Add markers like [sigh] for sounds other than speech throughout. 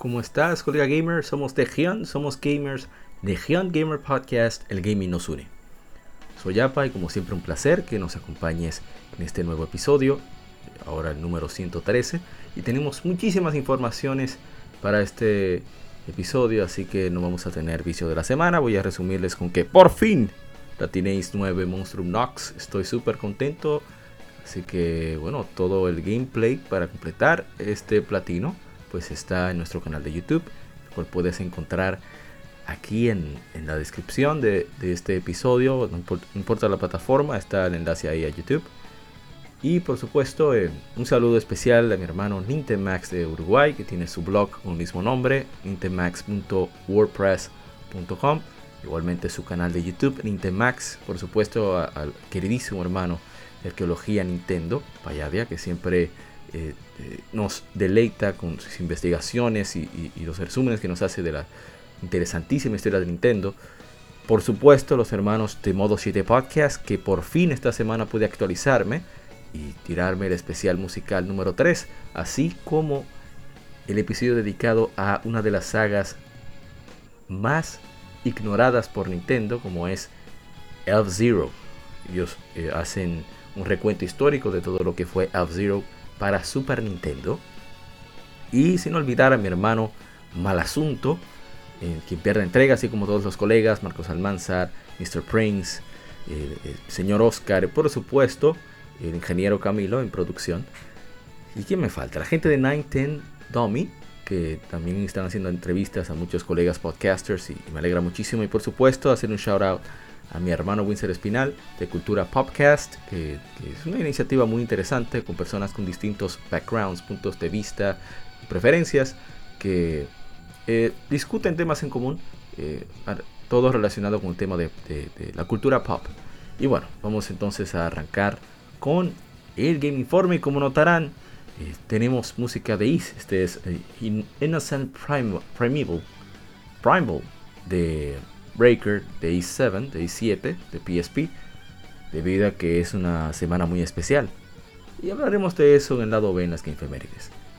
¿Cómo estás, colega gamer? Somos Legion, somos gamers. Legion Gamer Podcast, el gaming nos une. Soy Yapa y como siempre un placer que nos acompañes en este nuevo episodio, ahora el número 113. Y tenemos muchísimas informaciones para este episodio, así que no vamos a tener vicio de la semana. Voy a resumirles con que por fin la tenéis 9 Monstrum Nox. Estoy súper contento. Así que bueno, todo el gameplay para completar este platino pues está en nuestro canal de YouTube, el cual puedes encontrar aquí en, la descripción de, este episodio, no importa, la plataforma, está el enlace ahí a YouTube. Y por supuesto, eh, un saludo especial a mi hermano Nintemax de Uruguay, que tiene su blog con el mismo nombre, nintemax.wordpress.com. Igualmente su canal de YouTube, Nintemax, por supuesto al queridísimo hermano de Arqueología Nintendo, Payadia, que siempre eh, eh, nos deleita con sus investigaciones y, los resúmenes que nos hace de la interesantísima historia de Nintendo. Por supuesto, los hermanos de Modo 7 Podcast, que por fin esta semana pude actualizarme y tirarme el especial musical número 3, así como el episodio dedicado a una de las sagas más ignoradas por Nintendo, como es Elf Zero. Ellos eh, hacen un recuento histórico de todo lo que fue Elf Zero para Super Nintendo. Y sin olvidar a mi hermano Malasunto, eh, quien pierde entrega, así como todos los colegas, Marcos Almanzar, Mr. Prince, el señor Oscar, por supuesto, el ingeniero Camilo en producción. ¿Y quién me falta? La gente de 910 Dummy, que también están haciendo entrevistas a muchos colegas podcasters y, y me alegra muchísimo. Y por supuesto, hacer un shout out a mi hermano Winsor Espinal de Cultura Popcast, que, es una iniciativa muy interesante con personas con distintos backgrounds, puntos de vista y preferencias que eh, discuten temas en común, eh, todo relacionado con el tema de, la cultura pop. Y bueno, vamos entonces a arrancar con el Game Informe como notarán, eh, tenemos música de Is, este es Innocent Primal, Primeval, de Breaker de i7, de i7, de PSP, debido a que es una semana muy especial. Y hablaremos de eso en el lado B en las.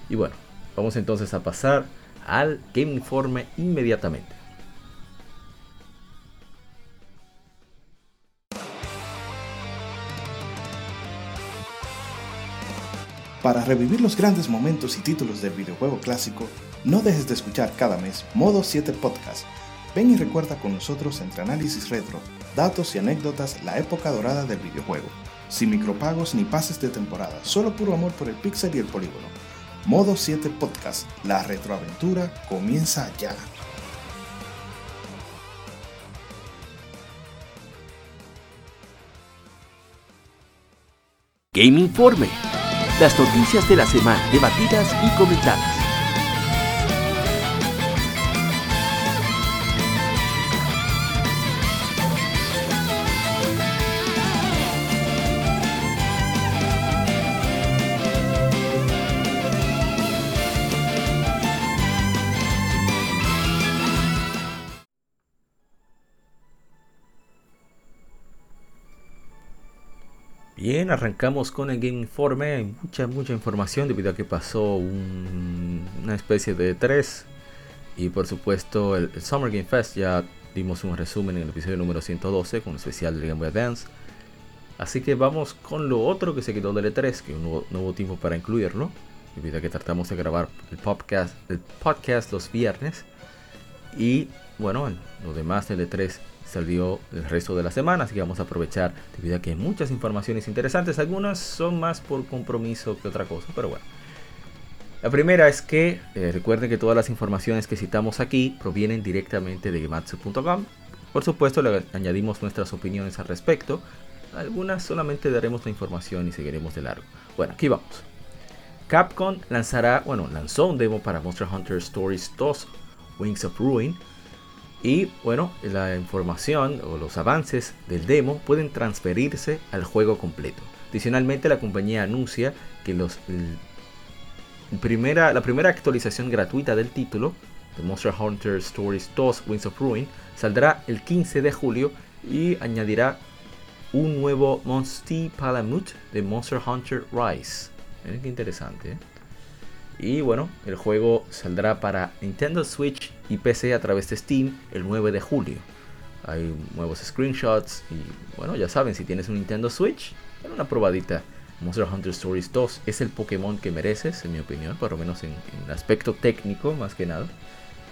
Y bueno, vamos entonces a pasar al Game Informe inmediatamente. Para revivir los grandes momentos y títulos del videojuego clásico, no dejes de escuchar cada mes Modo 7 Podcast Ven y recuerda con nosotros entre análisis retro, datos y anécdotas la época dorada del videojuego. Sin micropagos ni pases de temporada, solo puro amor por el pixel y el polígono. Modo 7 Podcast, la retroaventura comienza ya. Game Informe. Las noticias de la semana debatidas y comentadas. Arrancamos con el Game Informe. Hay mucha, mucha información debido a que pasó una especie de 3 y por supuesto el, Summer Game Fest. Ya dimos un resumen en el episodio número 112 con el especial de Game Boy Advance. Así que vamos con lo otro que se quedó del E3, que un nuevo, nuevo tiempo para incluirlo, debido a que tratamos de grabar el podcast, el podcast los viernes. Y bueno, lo demás del E3 salió el resto de la semana, así que vamos a aprovechar debido a que hay muchas informaciones interesantes, algunas son más por compromiso que otra cosa, pero bueno. La primera es que eh, recuerden que todas las informaciones que citamos aquí provienen directamente de gematsu.com. Por supuesto, le añadimos nuestras opiniones al respecto. Algunas solamente daremos la información y seguiremos de largo. Bueno, aquí vamos. Capcom lanzará, bueno, lanzó un demo para Monster Hunter Stories 2 Wings of Ruin. Y bueno, la información o los avances del demo pueden transferirse al juego completo. Adicionalmente, la compañía anuncia que los, primera, la primera actualización gratuita del título, de Monster Hunter Stories 2 Wings of Ruin, saldrá el 15 de julio y añadirá un nuevo Monster Palamut de Monster Hunter Rise. Miren qué interesante. ¿eh? Y bueno, el juego saldrá para Nintendo Switch y PC a través de Steam el 9 de julio. Hay nuevos screenshots y bueno, ya saben, si tienes un Nintendo Switch, una probadita. Monster Hunter Stories 2 es el Pokémon que mereces, en mi opinión, por lo menos en, aspecto técnico más que nada.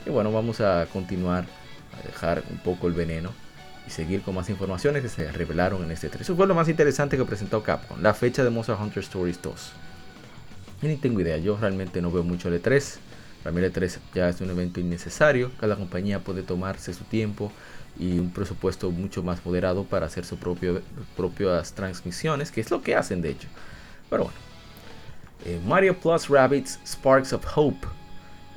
Y bueno, vamos a continuar a dejar un poco el veneno y seguir con más informaciones que se revelaron en este 3. Eso fue lo más interesante que presentó Capcom, la fecha de Monster Hunter Stories 2. Y ni tengo idea, yo realmente no veo mucho el E3. Para mí el E3 ya es un evento innecesario, cada compañía puede tomarse su tiempo y un presupuesto mucho más moderado para hacer sus propias transmisiones, que es lo que hacen de hecho. Pero bueno. Eh, Mario Plus Rabbits Sparks of Hope.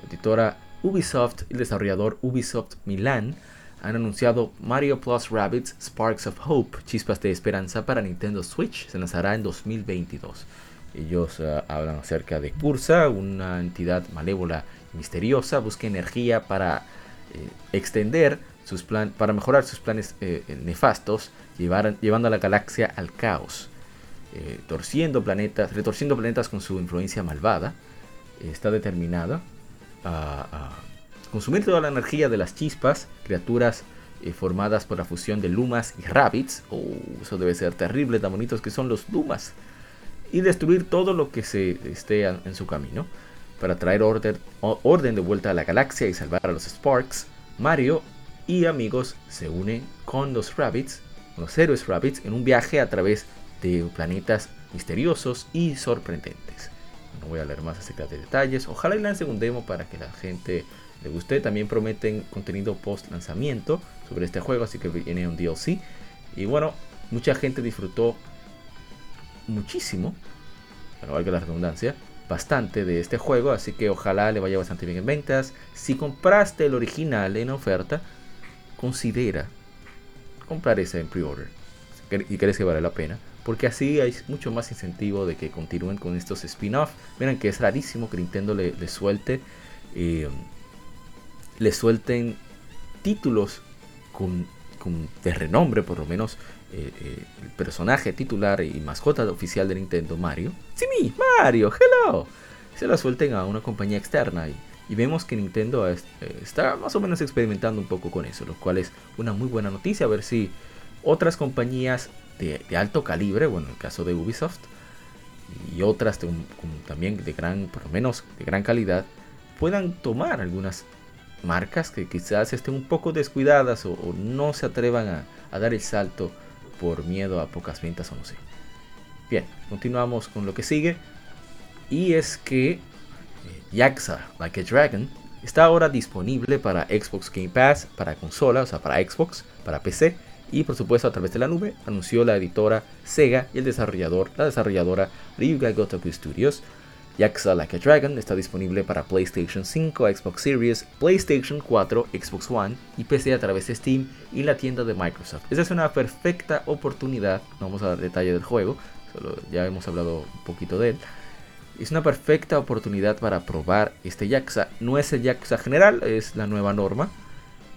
Editora Ubisoft y el desarrollador Ubisoft Milan han anunciado Mario Plus Rabbits Sparks of Hope, Chispas de Esperanza para Nintendo Switch. Se lanzará en 2022. Ellos uh, hablan acerca de Cursa, una entidad malévola y misteriosa, busca energía para eh, extender sus planes, para mejorar sus planes eh, nefastos, llevar, llevando a la galaxia al caos, eh, torciendo planetas, retorciendo planetas con su influencia malvada. está determinada a, consumir toda la energía de las chispas, criaturas formadas por la fusión de Lumas y Rabbits. Oh, eso debe ser terrible, tan bonitos que son los Lumas y destruir todo lo que se esté en su camino. Para traer orden, orden de vuelta a la galaxia y salvar a los Sparks, Mario y amigos se unen con los Rabbits, los héroes Rabbits, en un viaje a través de planetas misteriosos y sorprendentes. No voy a leer más acerca de detalles. Ojalá y lancen un demo para que la gente le guste. También prometen contenido post lanzamiento sobre este juego, así que viene un DLC. Y bueno, mucha gente disfrutó muchísimo, pero valga la redundancia, bastante de este juego, así que ojalá le vaya bastante bien en ventas. Si compraste el original en oferta, considera comprar ese en pre-order y crees que vale la pena, porque así hay mucho más incentivo de que continúen con estos spin-off. Miren que es rarísimo que Nintendo le, suelte, eh, le suelten títulos con, con, de renombre, por lo menos eh, eh, el personaje titular y mascota oficial de Nintendo, Mario. Sí, mi, Mario, hello. Se la suelten a una compañía externa y, vemos que Nintendo eh, está más o menos experimentando un poco con eso, lo cual es una muy buena noticia. A ver si otras compañías de, alto calibre, bueno, en el caso de Ubisoft, y otras también de gran, por lo menos de gran calidad, puedan tomar algunas marcas que quizás estén un poco descuidadas o, no se atrevan a dar el salto por miedo a pocas ventas o no sé. Bien, continuamos con lo que sigue. Y es que eh, Yaxa Like a Dragon está ahora disponible para Xbox Game Pass, para consola, o sea, para Xbox, para PC y por supuesto a través de la nube, anunció la editora Sega y el desarrollador, la desarrolladora Ryuga Gotoku Studios Yakuza Like a Dragon está disponible para PlayStation 5, Xbox Series, PlayStation 4, Xbox One y PC a través de Steam y la tienda de Microsoft. Esa es una perfecta oportunidad, no vamos a dar detalle del juego, solo ya hemos hablado un poquito de él. Es una perfecta oportunidad para probar este Yakuza. No es el Yakuza general, es la nueva norma.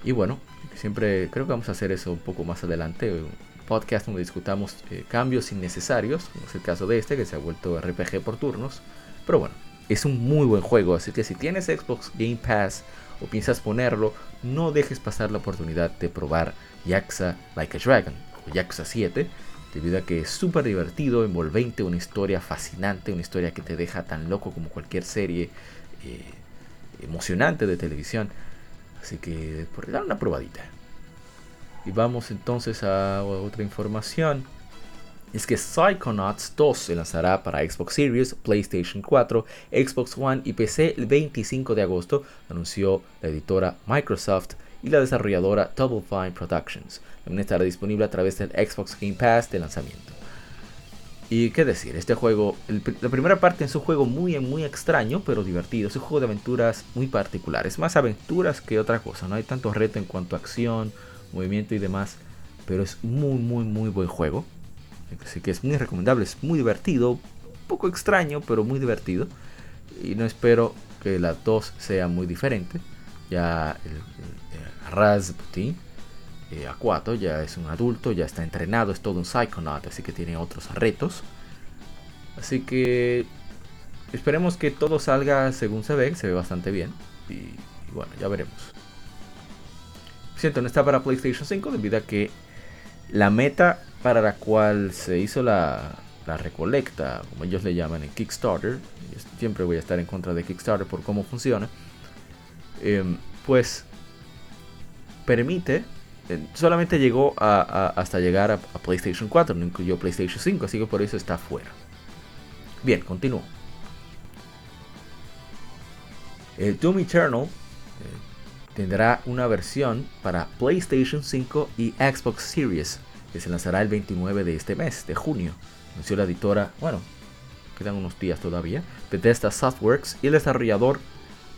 Y bueno, siempre creo que vamos a hacer eso un poco más adelante. Un podcast donde discutamos eh, cambios innecesarios, como es el caso de este, que se ha vuelto RPG por turnos. Pero bueno, es un muy buen juego, así que si tienes Xbox Game Pass o piensas ponerlo, no dejes pasar la oportunidad de probar Yakuza Like a Dragon o Yakuza 7, debido a que es súper divertido, envolvente, una historia fascinante, una historia que te deja tan loco como cualquier serie eh, emocionante de televisión. Así que por dar una probadita. Y vamos entonces a otra información es que Psychonauts 2 se lanzará para Xbox Series, PlayStation 4, Xbox One y PC el 25 de agosto, anunció la editora Microsoft y la desarrolladora Double Fine Productions. También estará disponible a través del Xbox Game Pass de lanzamiento. Y qué decir, este juego, la primera parte es un juego muy, muy extraño, pero divertido. Es un juego de aventuras muy particulares, más aventuras que otra cosa. No hay tanto reto en cuanto a acción, movimiento y demás, pero es muy, muy, muy buen juego. Así que es muy recomendable, es muy divertido, un poco extraño, pero muy divertido. Y no espero que la 2 sea muy diferente. Ya el, Rasputin eh, A4 ya es un adulto, ya está entrenado, es todo un Psychonaut, así que tiene otros retos. Así que esperemos que todo salga según se ve, se ve bastante bien. Y, bueno, ya veremos. Siento, no está para PlayStation 5 debido a que la meta para la cual se hizo la, recolecta, como ellos le llaman en Kickstarter, siempre voy a estar en contra de Kickstarter por cómo funciona, em, pues permite, eh, solamente llegó hasta llegar a, PlayStation 4, no incluyó PlayStation 5, así que por eso está fuera. Bien, continúo. El Doom Eternal eh, tendrá una versión para PlayStation 5 y Xbox Series que se lanzará el 29 de este mes, de junio. Anunció la editora, bueno, quedan unos días todavía, Bethesda Softworks y el desarrollador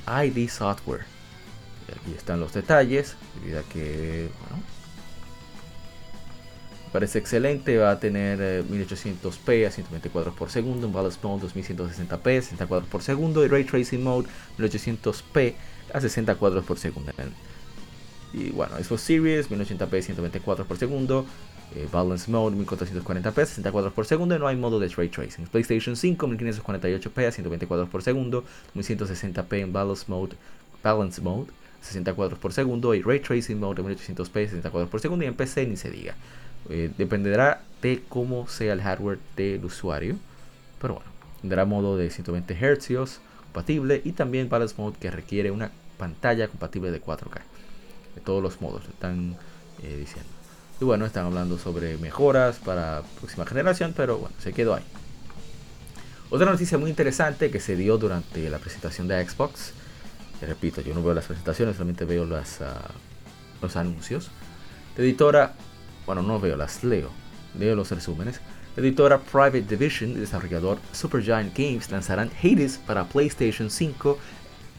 ID Software. Aquí están los detalles, debido a que, bueno, parece excelente, va a tener 1800p eh, a 124 por segundo, un Balance Mode 2160p, 60 cuadros por segundo y Ray Tracing Mode 1800p a 60 cuadros por segundo. Y bueno, Xbox Series 1080p 124 por segundo, eh, balance Mode 1440p 60 cuadros por segundo no hay modo de Ray Tracing. PlayStation 5 1548p a 120 cuadros por segundo, 1160p en Balance Mode, Balance Mode 60 cuadros por segundo y Ray Tracing Mode 1800p 60 cuadros por segundo y en PC ni se diga. Eh, dependerá de cómo sea el hardware del usuario, pero bueno, tendrá modo de 120 Hz compatible y también Balance Mode que requiere una pantalla compatible de 4K. De todos los modos, están eh, diciendo. Y bueno, están hablando sobre mejoras para próxima generación, pero bueno, se quedó ahí. Otra noticia muy interesante que se dio durante la presentación de Xbox. repito, yo no veo las presentaciones, solamente veo las, ah, los anuncios. La editora, bueno, no veo, las leo. Leo los resúmenes. La editora Private Division y desarrollador Supergiant Games lanzarán Hades para PlayStation 5,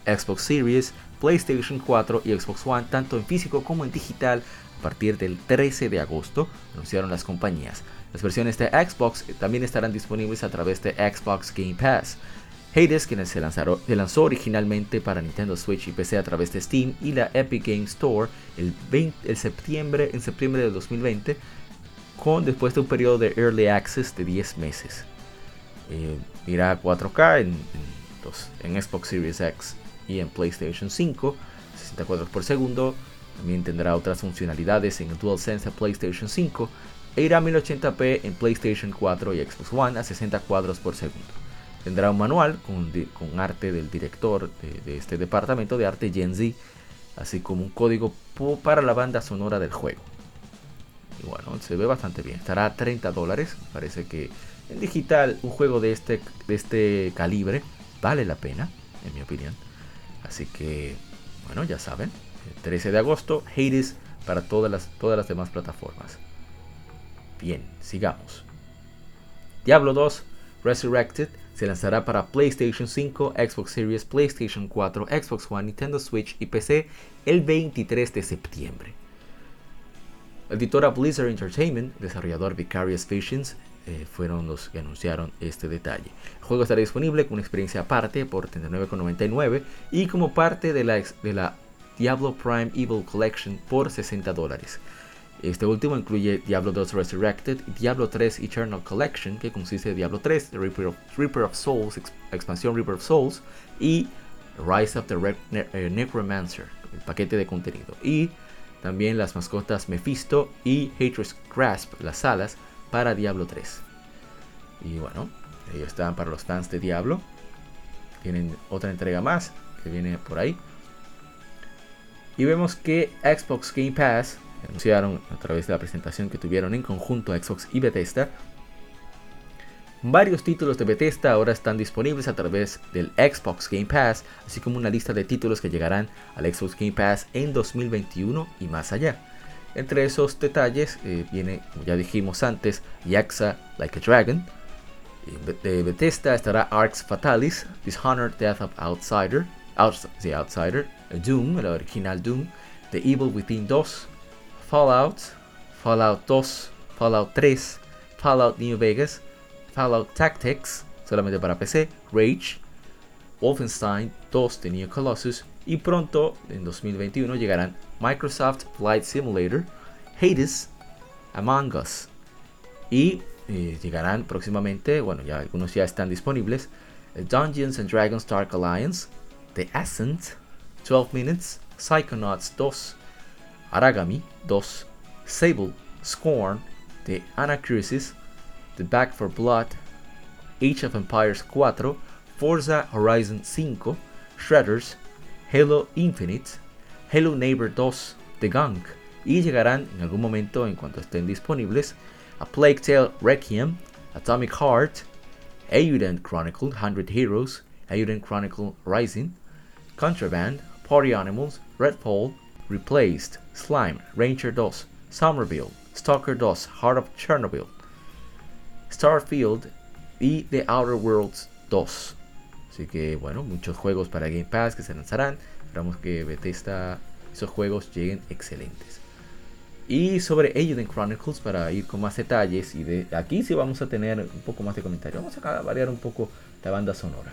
Xbox Series, PlayStation 4 y Xbox One, tanto en físico como en digital, a partir del 13 de agosto, anunciaron las compañías. Las versiones de Xbox también estarán disponibles a través de Xbox Game Pass. Hades, quien se, lanzó originalmente para Nintendo Switch y PC a través de Steam y la Epic Game Store el, septiembre, en septiembre de 2020, con después de un periodo de Early Access de 10 meses. Eh, irá 4K en, en Xbox Series X y en PlayStation 5, 60 cuadros por segundo, también tendrá otras funcionalidades en DualSense de PlayStation 5 e irá a 1080p en PlayStation 4 y Xbox One a 60 cuadros por segundo. Tendrá un manual con, con arte del director de, este departamento de arte Gen Z, así como un código para la banda sonora del juego. Y bueno, se ve bastante bien. Estará a 30 dólares. Parece que en digital un juego de este, de este calibre vale la pena, en mi opinión. Así que, bueno, ya saben, 13 de agosto, Hades para todas las, todas las demás plataformas. Bien, sigamos. Diablo 2 Resurrected se lanzará para PlayStation 5, Xbox Series, PlayStation 4, Xbox One, Nintendo Switch y PC el 23 de septiembre. Editora Blizzard Entertainment, desarrollador Vicarious Visions, eh, fueron los que anunciaron este detalle. El juego estará disponible con una experiencia aparte por 39,99 y como parte de la Diablo Prime Evil Collection por 60 dólares. Este último incluye Diablo 2 Resurrected Diablo 3 Eternal Collection, que consiste de Diablo 3, The Reaper of, Souls, expansión Reaper of Souls, y Rise of the eh, Necromancer, el paquete de contenido. Y también las mascotas Mephisto y Hatred's Grasp, las alas, para Diablo 3. Y bueno, ellos están para los fans de Diablo. Tienen otra entrega más que viene por ahí. Y vemos que Xbox Game Pass, anunciaron a través de la presentación que tuvieron en conjunto Xbox y Bethesda, Varios títulos de Bethesda ahora están disponibles a través del Xbox Game Pass, así como una lista de títulos que llegarán al Xbox Game Pass en 2021 y más allá. Entre esos detalles eh, viene, como ya dijimos antes, Yaxa Like a Dragon, De Bethesda estará Arx Fatalis, Dishonored Death of Outsider, The Outsider, Doom, el original Doom, The Evil Within 2, Fallout, Fallout 2, Fallout 3, Fallout New Vegas, Fallout Tactics, solamente para PC, Rage, Wolfenstein 2 de New Colossus y pronto en 2021 llegarán Microsoft Flight Simulator, Hades, Among Us. Y eh, llegarán próximamente, bueno ya algunos ya están disponibles, Dungeons and Dragons Dark Alliance, The Ascent, 12 Minutes, Psychonauts 2, Aragami 2, Sable, Scorn, The Anacrusis, The Back for Blood, Age of Empires 4, Forza Horizon 5, Shredders, Halo Infinite, Halo Neighbor 2, The Gunk, y llegarán en algún momento en cuanto estén disponibles a Plague Tale Requiem, Atomic Heart, Euden Chronicle 100 Heroes, Euden Chronicle Rising, Contraband, Party Animals, Redfall, Replaced, Slime, Ranger 2, Somerville, Stalker 2, Heart of Chernobyl, Starfield y The Outer Worlds 2. Así que bueno, muchos juegos para Game Pass que se lanzarán. Esperamos que Bethesda, esos juegos lleguen excelentes. Y sobre Euden Chronicles, para ir con más detalles, y de aquí sí vamos a tener un poco más de comentarios. Vamos a variar un poco la banda sonora.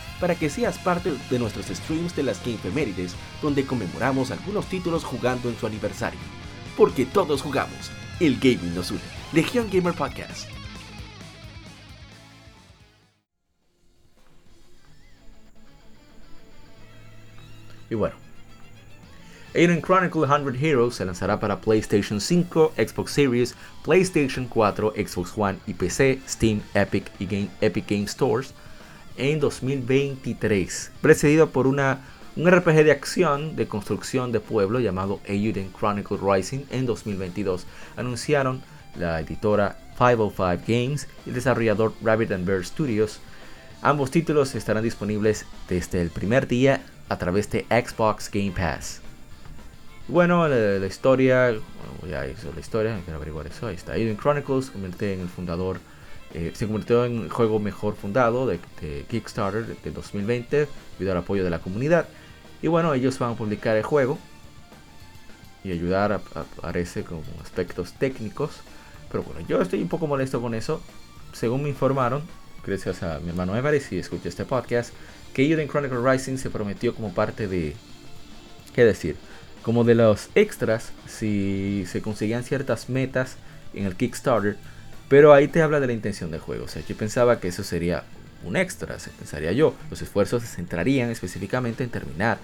para que seas parte de nuestros streams de las Gamefemérides, donde conmemoramos algunos títulos jugando en su aniversario. Porque todos jugamos, el gaming nos une. Legion Gamer Podcast. Y bueno, Alien Chronicle 100 Heroes se lanzará para PlayStation 5, Xbox Series, PlayStation 4, Xbox One y PC, Steam, Epic y Game, Epic Game Stores en 2023, precedido por una, un RPG de acción de construcción de pueblo llamado Euden Chronicle Rising en 2022. Anunciaron la editora 505 Games y el desarrollador Rabbit and Bear Studios. Ambos títulos estarán disponibles desde el primer día a través de Xbox Game Pass. Bueno, la, historia, ya hizo la historia, hay que averiguar eso. Ahí está. Eden Chronicles, convierte en el fundador eh, se convirtió en el juego mejor fundado de, Kickstarter de, 2020 debido al apoyo de la comunidad. Y bueno, ellos van a publicar el juego y ayudar, a, parece, con aspectos técnicos. Pero bueno, yo estoy un poco molesto con eso. Según me informaron, gracias a mi hermano Everest y escuché este podcast, que Eden Chronicle Rising se prometió como parte de. ¿Qué decir? Como de los extras, si se conseguían ciertas metas en el Kickstarter pero ahí te habla de la intención del juego. O sea, yo pensaba que eso sería un extra, se pensaría yo. Los esfuerzos se centrarían específicamente en terminar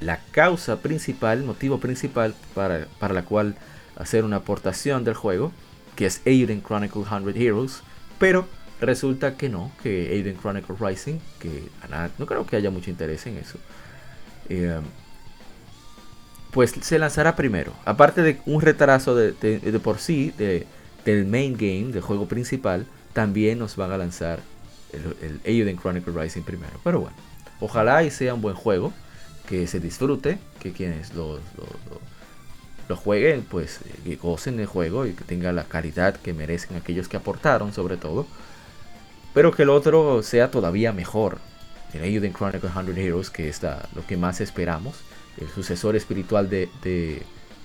la causa principal, el motivo principal para, para, la cual hacer una aportación del juego, que es Aiden Chronicle 100 Heroes, pero resulta que no, que Aiden Chronicle Rising, que no creo que haya mucho interés en eso, eh, pues se lanzará primero. Aparte de un retraso de, de por sí, de del main game, del juego principal, también nos van a lanzar el, el Chronicle Rising primero. Pero bueno, ojalá y sea un buen juego, que se disfrute, que quienes lo, lo, jueguen, pues que gocen el juego y que tenga la calidad que merecen aquellos que aportaron, sobre todo. Pero que el otro sea todavía mejor. El Euden Chronicle 100 Heroes, que es lo que más esperamos. El sucesor espiritual de,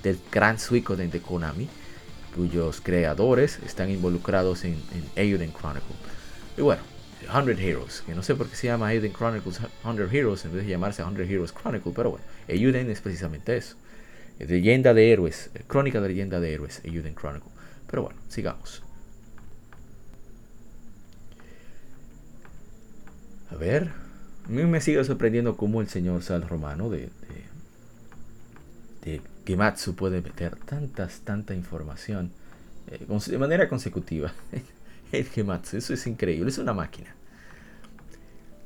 del gran Suicoden de Konami cuyos creadores están involucrados en, en Euden Chronicle. Y bueno, 100 Heroes, que no sé por qué se llama Euden Chronicles 100 Heroes en vez de llamarse 100 Heroes Chronicle, pero bueno, Euden es precisamente eso. leyenda de héroes, crónica de leyenda de héroes, Euden Chronicle. Pero bueno, sigamos. A ver, a mí me sigue sorprendiendo cómo el señor Sal Romano de Gematsu puede meter tantas, tanta información eh, de manera consecutiva. [laughs] El eso es increíble, es una máquina.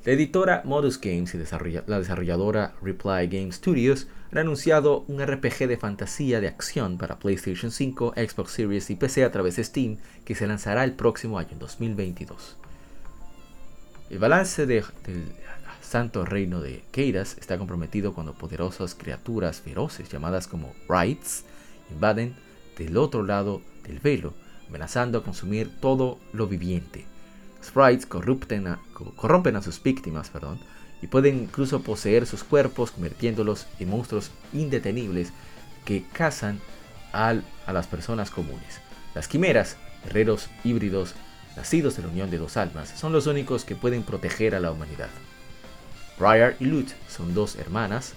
La editora Modus Games y la desarrolladora Reply Game Studios han anunciado un RPG de fantasía de acción para PlayStation 5, Xbox Series y PC a través de Steam que se lanzará el próximo año, 2022. El balance del santo reino de Keiras está comprometido cuando poderosas criaturas feroces llamadas como Rights invaden del otro lado del velo, amenazando a consumir todo lo viviente. Sprites corrompen a sus víctimas perdón, y pueden incluso poseer sus cuerpos convirtiéndolos en monstruos indetenibles que cazan a las personas comunes. Las quimeras, guerreros híbridos nacidos de la unión de dos almas, son los únicos que pueden proteger a la humanidad. Briar y Lut son dos hermanas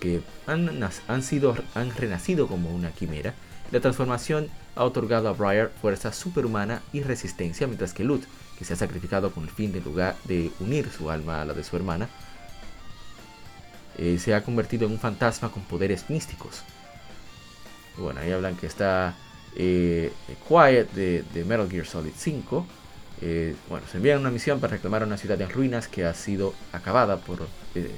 que han, sido, han renacido como una quimera. La transformación ha otorgado a Briar fuerza superhumana y resistencia, mientras que Lut que se ha sacrificado con el fin de, lugar, de unir su alma a la de su hermana, eh, se ha convertido en un fantasma con poderes místicos. bueno, ahí hablan que está eh, Quiet de, Metal Gear Solid 5. Eh, bueno, se envían una misión para reclamar una ciudad en ruinas que ha sido acabada por,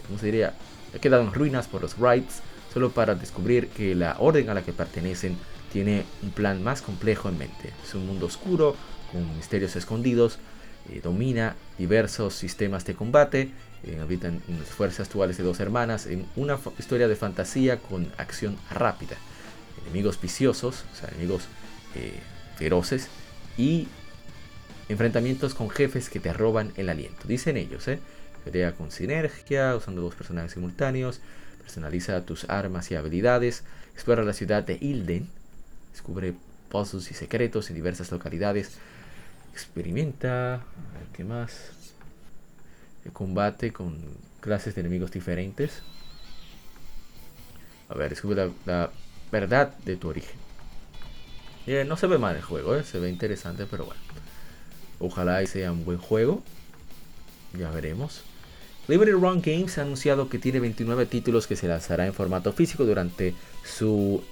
¿cómo se diría? Ha quedado en ruinas por los Wrights, solo para descubrir que la orden a la que pertenecen tiene un plan más complejo en mente. Es un mundo oscuro, con misterios escondidos, eh, domina diversos sistemas de combate, eh, habitan las fuerzas actuales de dos hermanas, en una historia de fantasía con acción rápida, enemigos viciosos, o sea, enemigos eh, feroces y enfrentamientos con jefes que te roban el aliento. Dicen ellos, ¿eh? Pelea con sinergia, usando dos personajes simultáneos, personaliza tus armas y habilidades, explora la ciudad de Ilden, descubre pozos y secretos en diversas localidades, experimenta, a ver qué más, el combate con clases de enemigos diferentes. A ver, descubre la, verdad de tu origen. Eh, no se ve mal el juego, eh, se ve interesante, pero bueno. Ojalá y sea un buen juego. Ya veremos. Liberty Run Games ha anunciado que tiene 29 títulos que se lanzará en formato físico durante su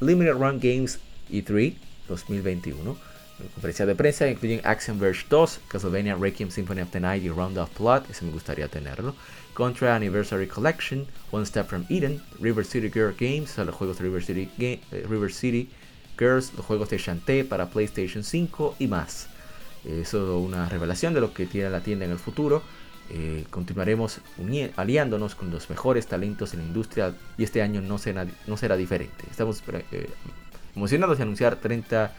Limited Run Games E3 2021 conferencia de prensa incluyen Action Verge 2, Castlevania Requiem Symphony of the Night y Round of Blood, ese me gustaría tenerlo. Contra Anniversary Collection, One Step from Eden, River City Girl Games, los juegos de River City, eh, River City Girls, los juegos de Shantae para PlayStation 5 y más. Eso es una revelación de lo que tiene la tienda en el futuro. Eh, continuaremos aliándonos con los mejores talentos en la industria y este año no será, no será diferente. Estamos eh, emocionados de anunciar 30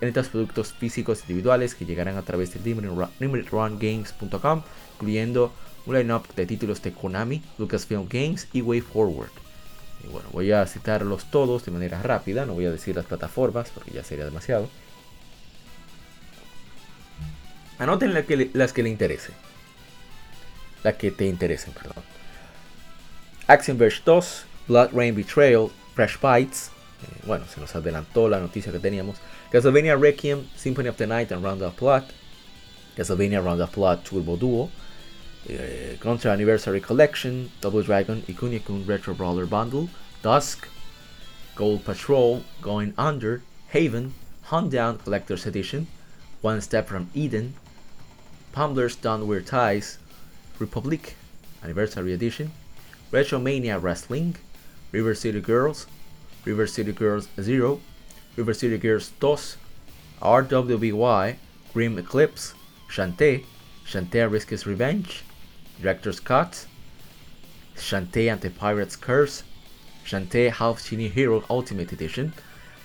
en estos productos físicos individuales que llegarán a través de limitedrungames.com, incluyendo un lineup de títulos de Konami, Lucasfilm Games y Way Forward. Y bueno, voy a citarlos todos de manera rápida, no voy a decir las plataformas porque ya sería demasiado. Anoten las que le interese. La que te interesen, perdón. Action Verge 2, Blood Rain Betrayal, Fresh Bites. Eh, bueno, se nos adelantó la noticia que teníamos. Castlevania Requiem, Symphony of the Night and Round of Blood, Castlevania Round of Blood Turbo Duo, uh, Contra Anniversary Collection, Double Dragon y Kunio Kun Retro Brawler Bundle, Dusk, Gold Patrol, Going Under, Haven, Hunt Down Collector's Edition, One Step from Eden, Pumbler's Downward Ties, Republic Anniversary Edition, Retromania Wrestling, River City Girls, River City Girls Zero, River City Girls 2, RWBY, Grim Eclipse, Shantae, Shantae Risk Revenge, Director's Cut, Shantae and the Pirate's Curse, Shantae Half Genie Hero Ultimate Edition,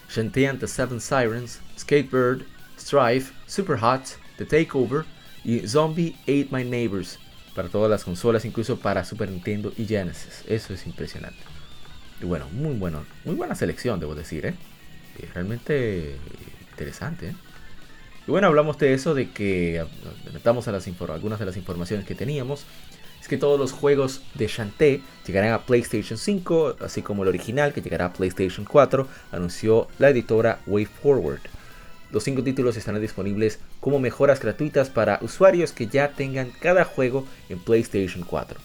Shantae and the Seven Sirens, Skatebird, Strife, Super Hot, The Takeover y Zombie Ate My Neighbors para todas las consolas, incluso para Super Nintendo y Genesis. Eso es impresionante. Y bueno, muy bueno, muy buena selección, debo decir, ¿eh? realmente interesante. ¿eh? Y bueno, hablamos de eso, de que metamos a las algunas de las informaciones que teníamos. Es que todos los juegos de Shantae llegarán a PlayStation 5, así como el original que llegará a PlayStation 4, anunció la editora WayForward. Los cinco títulos estarán disponibles como mejoras gratuitas para usuarios que ya tengan cada juego en PlayStation 4.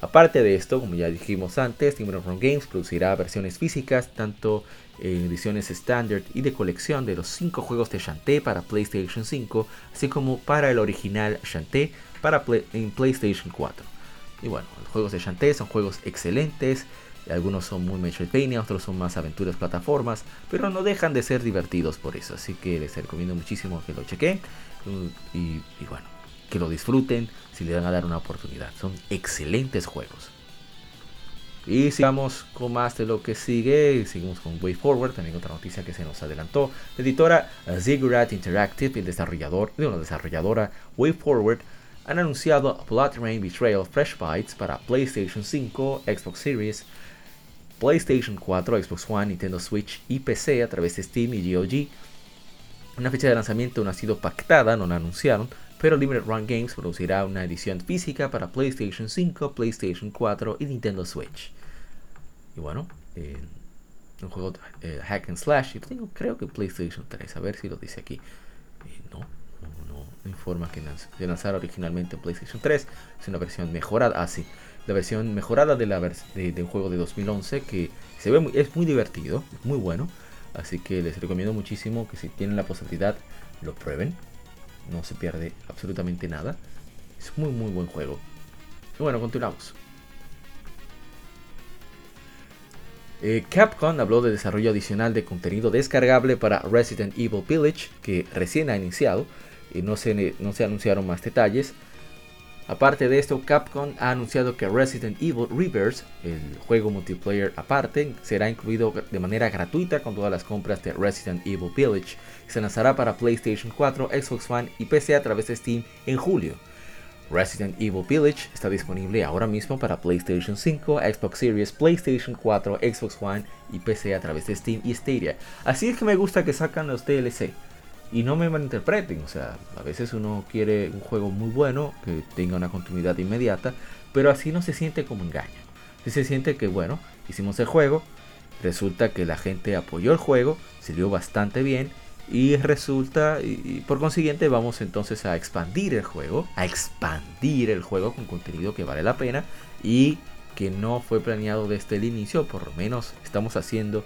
Aparte de esto, como ya dijimos antes, Timber Run Games producirá versiones físicas tanto en ediciones estándar y de colección de los 5 juegos de Shantae para PlayStation 5, así como para el original Shantae para en PlayStation 4. Y bueno, los juegos de Shantae son juegos excelentes, algunos son muy Metroidvania, otros son más aventuras plataformas, pero no dejan de ser divertidos por eso, así que les recomiendo muchísimo que lo chequen y, y bueno, que lo disfruten si le van a dar una oportunidad. Son excelentes juegos. Y sigamos con más de lo que sigue. Seguimos con Way Forward, también otra noticia que se nos adelantó. La editora Ziggurat Interactive y el desarrollador, de una desarrolladora Way Forward han anunciado Blood Rain Betrayal Fresh Bites para PlayStation 5, Xbox Series, PlayStation 4, Xbox One, Nintendo Switch y PC a través de Steam y GOG. Una fecha de lanzamiento no ha sido pactada, no la anunciaron, pero Limited Run Games producirá una edición física para PlayStation 5, PlayStation 4 y Nintendo Switch. Y bueno, eh, un juego eh, hack and slash. Y tengo, creo que PlayStation 3, a ver si lo dice aquí. Eh, no, no, informa que lanzara originalmente en PlayStation 3. Es una versión mejorada. Ah, sí, la versión mejorada de, la de, un juego de 2011 que se ve es muy divertido, muy bueno. Así que les recomiendo muchísimo que si tienen la posibilidad lo prueben no se pierde absolutamente nada. Es muy muy buen juego. Y bueno, continuamos. Eh, Capcom habló de desarrollo adicional de contenido descargable para Resident Evil Village, que recién ha iniciado, y no se, no se anunciaron más detalles. Aparte de esto, Capcom ha anunciado que Resident Evil Reverse, el juego multiplayer aparte, será incluido de manera gratuita con todas las compras de Resident Evil Village. Se lanzará para PlayStation 4, Xbox One y PC a través de Steam en julio. Resident Evil Village está disponible ahora mismo para PlayStation 5, Xbox Series, PlayStation 4, Xbox One y PC a través de Steam y Stadia. Así es que me gusta que sacan los DLC. Y no me malinterpreten, o sea, a veces uno quiere un juego muy bueno, que tenga una continuidad inmediata, pero así no se siente como engaño. Así se siente que, bueno, hicimos el juego, resulta que la gente apoyó el juego, salió bastante bien, y resulta, y, por consiguiente vamos entonces a expandir el juego, a expandir el juego con contenido que vale la pena y que no fue planeado desde el inicio, por lo menos estamos haciendo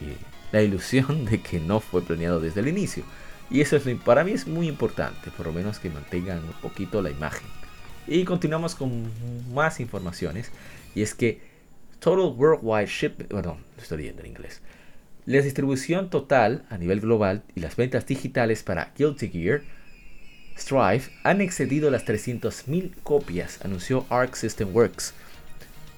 eh, la ilusión [laughs] de que no fue planeado desde el inicio. Y eso es, para mí es muy importante, por lo menos que mantengan un poquito la imagen. Y continuamos con más informaciones. Y es que Total Worldwide Shipment, perdón, estoy leyendo en inglés. La distribución total a nivel global y las ventas digitales para Guilty Gear Strive han excedido las 300.000 copias, anunció Arc System Works.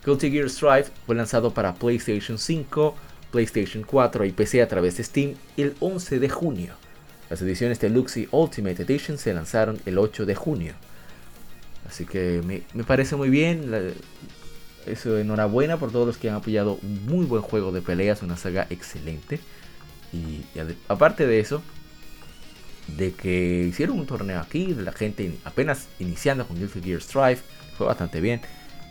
Guilty Gear Strive fue lanzado para PlayStation 5, PlayStation 4 y PC a través de Steam el 11 de junio. Las ediciones Deluxe y Ultimate Edition se lanzaron el 8 de junio. Así que me, parece muy bien. eso, enhorabuena por todos los que han apoyado un muy buen juego de peleas, una saga excelente. Y, aparte de eso, de que hicieron un torneo aquí, la gente apenas iniciando con Guilty Gear Strive, fue bastante bien.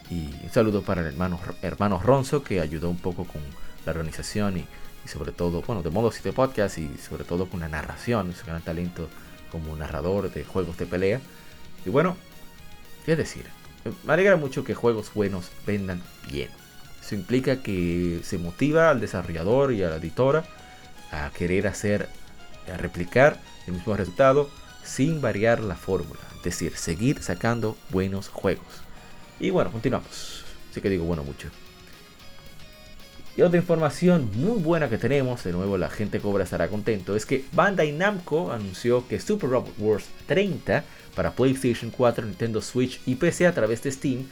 Y un saludo para el hermano, hermano Ronzo que ayudó un poco con la organización y, y sobre todo, bueno, de modo de podcast y sobre todo con la narración, su gran talento como narrador de juegos de pelea. Y bueno, qué decir, me alegra mucho que juegos buenos vendan bien. Eso implica que se motiva al desarrollador y a la editora a querer hacer, a replicar el mismo resultado sin variar la fórmula. Es decir, seguir sacando buenos juegos. Y bueno, continuamos. Así que digo bueno mucho. Y otra información muy buena que tenemos, de nuevo la gente cobra estará contento, es que Bandai Namco anunció que Super Robot Wars 30 para PlayStation 4, Nintendo Switch y PC a través de Steam,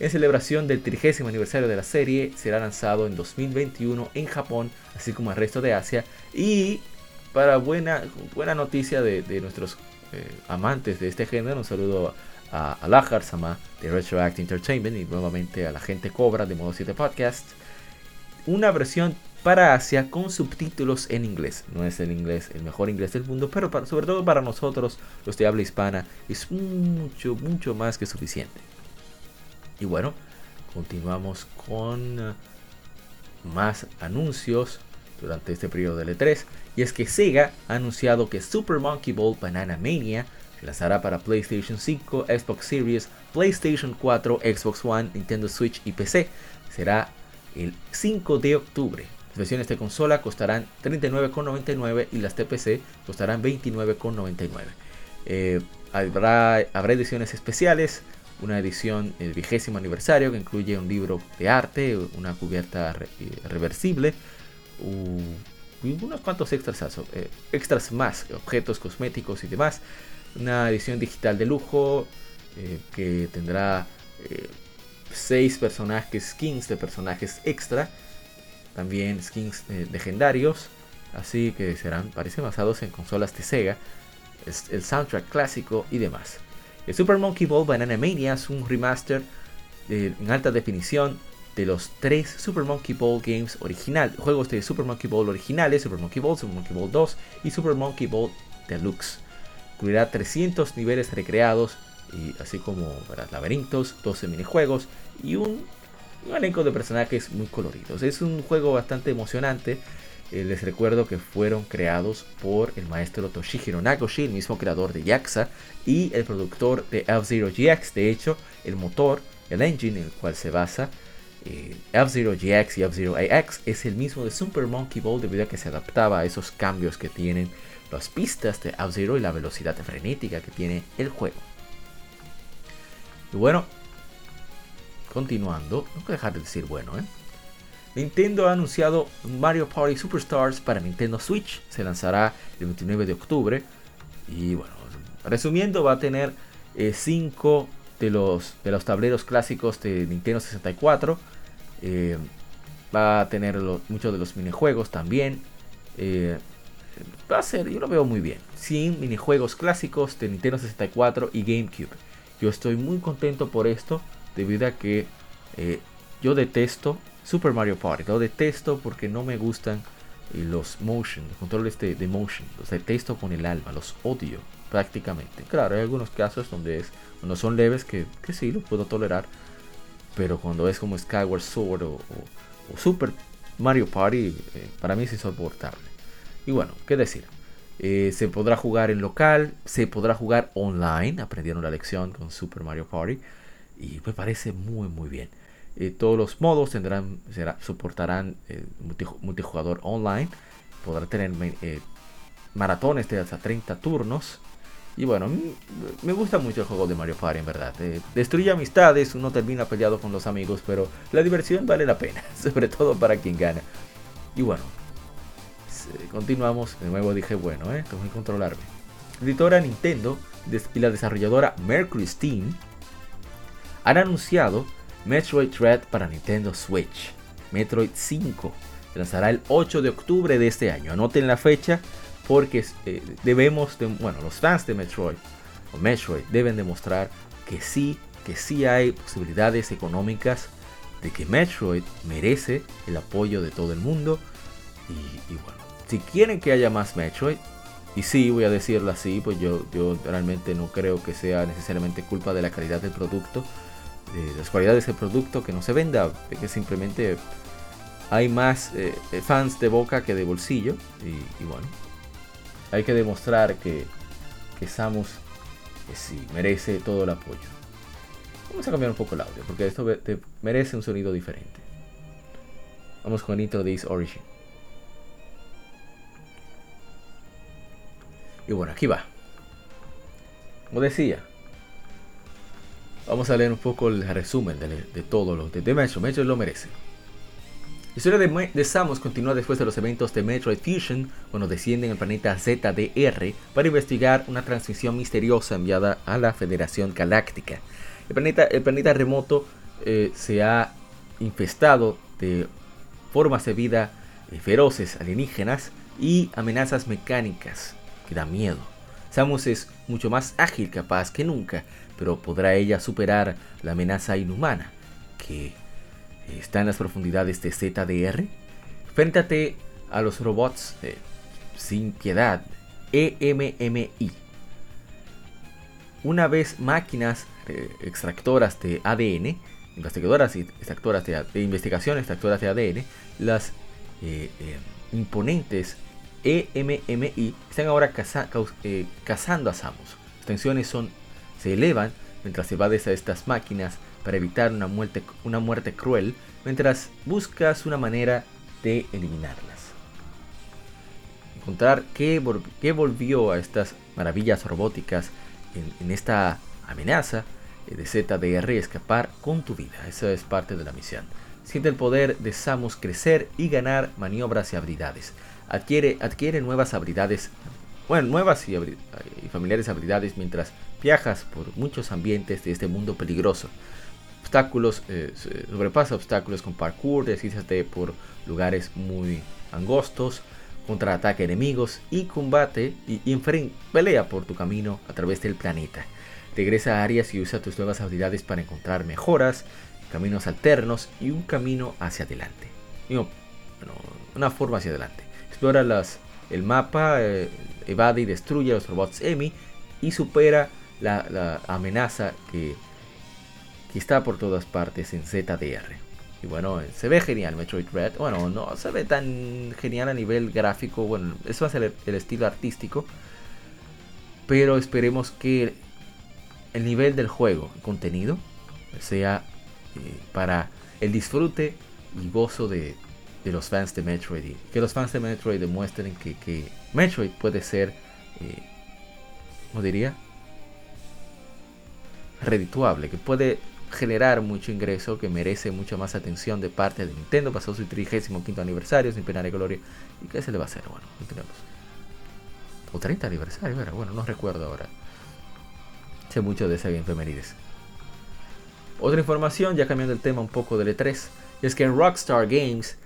en celebración del 30 aniversario de la serie, será lanzado en 2021 en Japón, así como el resto de Asia. Y para buena, buena noticia de, nuestros eh, amantes de este género, un saludo a, a Sama de Retroact Entertainment y nuevamente a la gente Cobra de Modo 7 Podcast una versión para Asia con subtítulos en inglés. No es el inglés, el mejor inglés del mundo, pero sobre todo para nosotros, los de habla hispana, es mucho, mucho más que suficiente. Y bueno, continuamos con uh, más anuncios durante este periodo de E3. Y es que Sega ha anunciado que Super Monkey Ball Banana Mania lanzará para PlayStation 5, Xbox Series, PlayStation 4, Xbox One, Nintendo Switch y PC. Será el 5 de octubre. Las versiones de consola costarán 39,99 y las TPC costarán 29,99. Eh, habrá, habrá ediciones especiales, una edición el vigésimo aniversario que incluye un libro de arte, una cubierta eh, reversible, y unos cuantos extras, eh, extras más, objetos cosméticos y demás. Una edición digital de lujo que tendrá 6 personajes, skins de personajes extra, también skins eh, legendarios, así que serán, parece, basados en consolas de Sega, el soundtrack clásico y demás. El Super Monkey Ball Banana Mania es un remaster en alta definición de los tres Super Monkey Ball games original, juegos de Super Monkey Ball originales, Super Monkey Ball, Super Monkey Ball 2 y Super Monkey Ball Deluxe. Incluirá 300 niveles recreados y así como laberintos, 12 minijuegos y un, elenco de personajes muy coloridos. Es un juego bastante emocionante. Eh, les recuerdo que fueron creados por el maestro Toshihiro Nagoshi, el mismo creador de Yaxa y el productor de F-Zero GX. De hecho, el motor, el engine en el cual se basa eh, F-Zero GX y F-Zero AX es el mismo de Super Monkey Ball debido a que se adaptaba a esos cambios que tienen las pistas de F-Zero y la velocidad frenética que tiene el juego. Bueno, continuando, no dejar de decir bueno, ¿eh? Nintendo ha anunciado Mario Party Superstars para Nintendo Switch. Se lanzará el 29 de octubre. Y bueno, resumiendo, va a tener 5 eh, de, los, de los tableros clásicos de Nintendo 64. Eh, va a tener muchos de los minijuegos también. Va a ser, yo lo veo muy bien. Sin minijuegos clásicos de Nintendo 64 y GameCube. Yo estoy muy contento por esto, debido a que eh, yo detesto Super Mario Party. Lo detesto porque no me gustan eh, los motion, los controles de, motion. Los detesto con el alma, los odio prácticamente. Claro, hay algunos casos donde es cuando son leves que, sí lo puedo tolerar. Pero cuando es como Skyward Sword o, Super Mario Party, eh, para mí es insoportable. Y bueno, ¿qué decir? Eh, se podrá jugar en local, se podrá jugar online. Aprendieron la lección con Super Mario Party. Y me parece muy muy bien. Eh, todos los modos tendrán, será, soportarán eh, multijugador online. Podrá tener maratones de hasta 30 turnos. Y bueno, me gusta mucho el juego de Mario Party en verdad. destruye amistades, uno termina peleado con los amigos, pero la diversión vale la pena, [laughs] sobre todo para quien gana. Y bueno, eh, continuamos, de nuevo dije, bueno, eh, tengo que controlarme. La editora Nintendo y la desarrolladora Mercury Steam han anunciado Metroid Dread para Nintendo Switch. Metroid 5 lanzará el 8 de octubre de este año. Anoten la fecha porque eh, debemos, de, bueno, los fans de Metroid o Metroid deben demostrar que sí, que sí hay posibilidades económicas de que Metroid merece el apoyo de todo el mundo. y bueno, si quieren que haya más Metroid, y sí, voy a decirlo así, pues yo, yo realmente no creo que sea necesariamente culpa de la calidad del producto, de las cualidades del producto que no se venda, que simplemente hay más eh, fans de boca que de bolsillo, y, bueno, hay que demostrar que, que Samus que sí, merece todo el apoyo. Vamos a cambiar un poco el audio, porque esto merece un sonido diferente. Vamos con el intro Origin. Y bueno, aquí va. Como decía, vamos a leer un poco el resumen de, todo lo de, de Metro. Metro lo merece. La historia de, Samus continúa después de los eventos de Metroid Fusion, cuando desciende en el planeta ZDR para investigar una transmisión misteriosa enviada a la Federación Galáctica. El planeta, el planeta remoto eh, se ha infestado de formas de vida eh, feroces alienígenas y amenazas mecánicas que da miedo. Samus es mucho más ágil capaz que nunca, pero ¿podrá ella superar la amenaza inhumana que está en las profundidades de ZDR? Fréntate a los robots eh, sin piedad, EMMI. Una vez máquinas eh, extractoras de ADN, investigadoras y extractoras de, investigación extractoras de ADN, las eh, imponentes EMMI están ahora eh, cazando a Samus. Las tensiones son, se elevan mientras evades a estas máquinas para evitar una muerte, una muerte cruel, mientras buscas una manera de eliminarlas. Encontrar qué, volvió a estas maravillas robóticas en, esta amenaza de ZDR y escapar con tu vida. Esa es parte de la misión. Siente el poder de Samus crecer y ganar maniobras y habilidades. Adquiere, adquiere nuevas habilidades bueno, nuevas y, familiares habilidades mientras viajas por muchos ambientes de este mundo peligroso. Obstáculos, eh, sobrepasa obstáculos con parkour, deslízate por lugares muy angostos, contraataque enemigos y combate y, y pelea por tu camino a través del planeta. Regresa a áreas y usa tus nuevas habilidades para encontrar mejoras, caminos alternos y un camino hacia adelante. una forma hacia adelante. Explora las el mapa, eh, evade y destruye a los robots EMI y supera la, amenaza que, está por todas partes en ZDR. Y bueno, se ve genial Metroid Red. Bueno, no se ve tan genial a nivel gráfico. Bueno, a ser el, estilo artístico. Pero esperemos que el nivel del juego, el contenido, sea eh, para el disfrute y gozo de, de los fans de Metroid. Que los fans de Metroid demuestren que, Metroid puede ser, eh, ¿cómo diría? Redituable, que puede generar mucho ingreso, que merece mucha más atención de parte de Nintendo. Pasó su 35 aniversario, sin pena de gloria. ¿Y qué se le va a hacer? Bueno, no tenemos. O 30 aniversario, bueno, no recuerdo ahora. Sé mucho de esa efemérides. Otra información, ya cambiando el tema un poco del E3, es que en Rockstar Games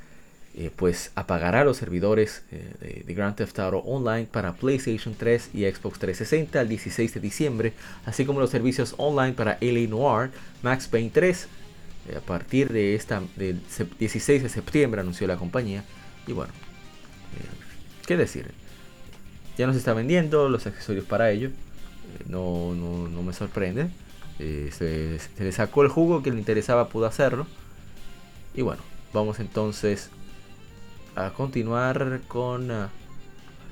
eh, pues apagará los servidores eh, de, Grand Theft Auto Online para PlayStation 3 y Xbox 360 el 16 de diciembre, así como los servicios online para LA Noir, Max Payne 3 eh, a partir de esta del 16 de septiembre anunció la compañía. Y bueno, qué decir, ya nos está vendiendo los accesorios para ello, no, no, me sorprende, se le sacó el jugo que le interesaba pudo hacerlo. Y bueno, vamos entonces a continuar con uh,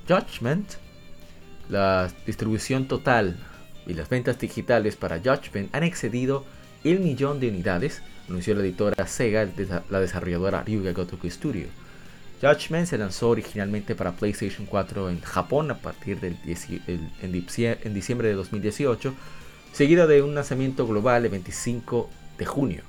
Judgment. La distribución total y las ventas digitales para Judgment han excedido el millón de unidades, anunció la editora Sega, la desarrolladora Ryuga Gotoku Studio. Judgment se lanzó originalmente para PlayStation 4 en Japón a partir del en diciembre de 2018, seguido de un lanzamiento global el 25 de junio.